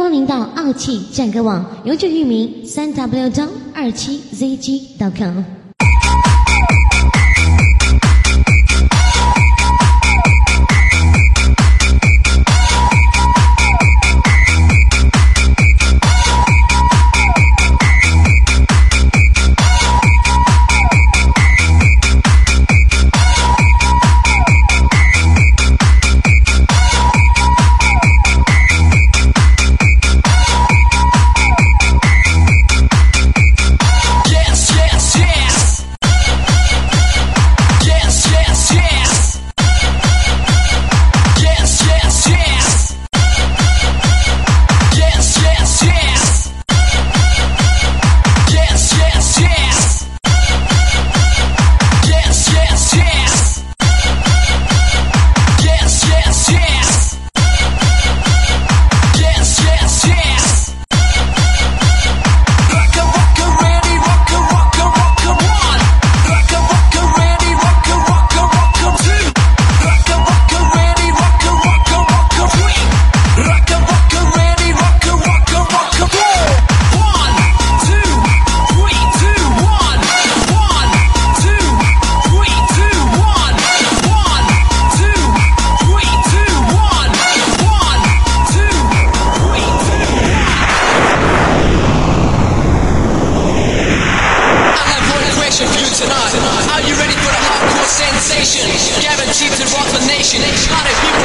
欢迎到傲气战歌网，永久域名三 w 张二七 zg.com。seeds and rock the nation. Not if he